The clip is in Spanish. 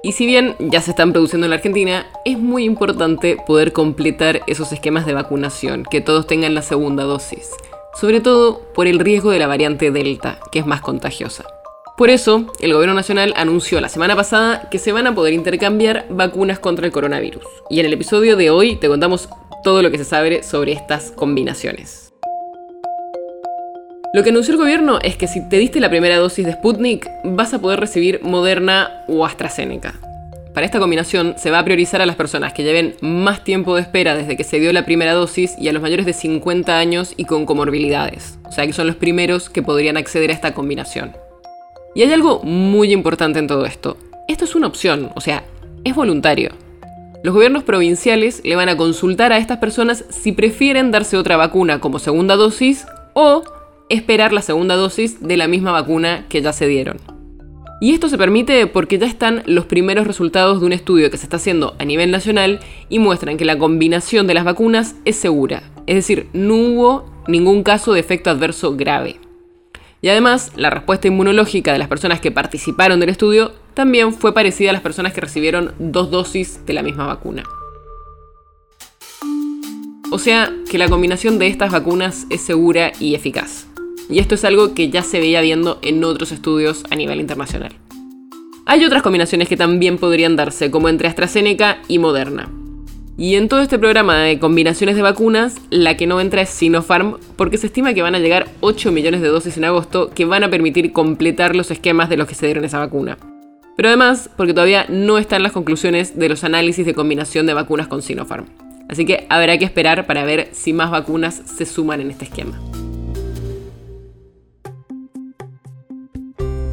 Y si bien ya se están produciendo en la Argentina, es muy importante poder completar esos esquemas de vacunación, que todos tengan la segunda dosis, sobre todo por el riesgo de la variante Delta, que es más contagiosa. Por eso, el Gobierno Nacional anunció la semana pasada que se van a poder intercambiar vacunas contra el coronavirus. Y en el episodio de hoy te contamos todo lo que se sabe sobre estas combinaciones. Lo que anunció el gobierno es que si te diste la primera dosis de Sputnik, vas a poder recibir Moderna o AstraZeneca. Para esta combinación se va a priorizar a las personas que lleven más tiempo de espera desde que se dio la primera dosis y a los mayores de 50 años y con comorbilidades. O sea que son los primeros que podrían acceder a esta combinación. Y hay algo muy importante en todo esto. Esto es una opción, o sea, es voluntario. Los gobiernos provinciales le van a consultar a estas personas si prefieren darse otra vacuna como segunda dosis o esperar la segunda dosis de la misma vacuna que ya se dieron. Y esto se permite porque ya están los primeros resultados de un estudio que se está haciendo a nivel nacional y muestran que la combinación de las vacunas es segura, es decir, no hubo ningún caso de efecto adverso grave. Y además, la respuesta inmunológica de las personas que participaron del estudio también fue parecida a las personas que recibieron dos dosis de la misma vacuna. O sea que la combinación de estas vacunas es segura y eficaz. Y esto es algo que ya se veía viendo en otros estudios a nivel internacional. Hay otras combinaciones que también podrían darse, como entre AstraZeneca y Moderna. Y en todo este programa de combinaciones de vacunas, la que no entra es Sinopharm, porque se estima que van a llegar 8 millones de dosis en agosto que van a permitir completar los esquemas de los que se dieron esa vacuna. Pero además, porque todavía no están las conclusiones de los análisis de combinación de vacunas con Sinopharm. Así que habrá que esperar para ver si más vacunas se suman en este esquema.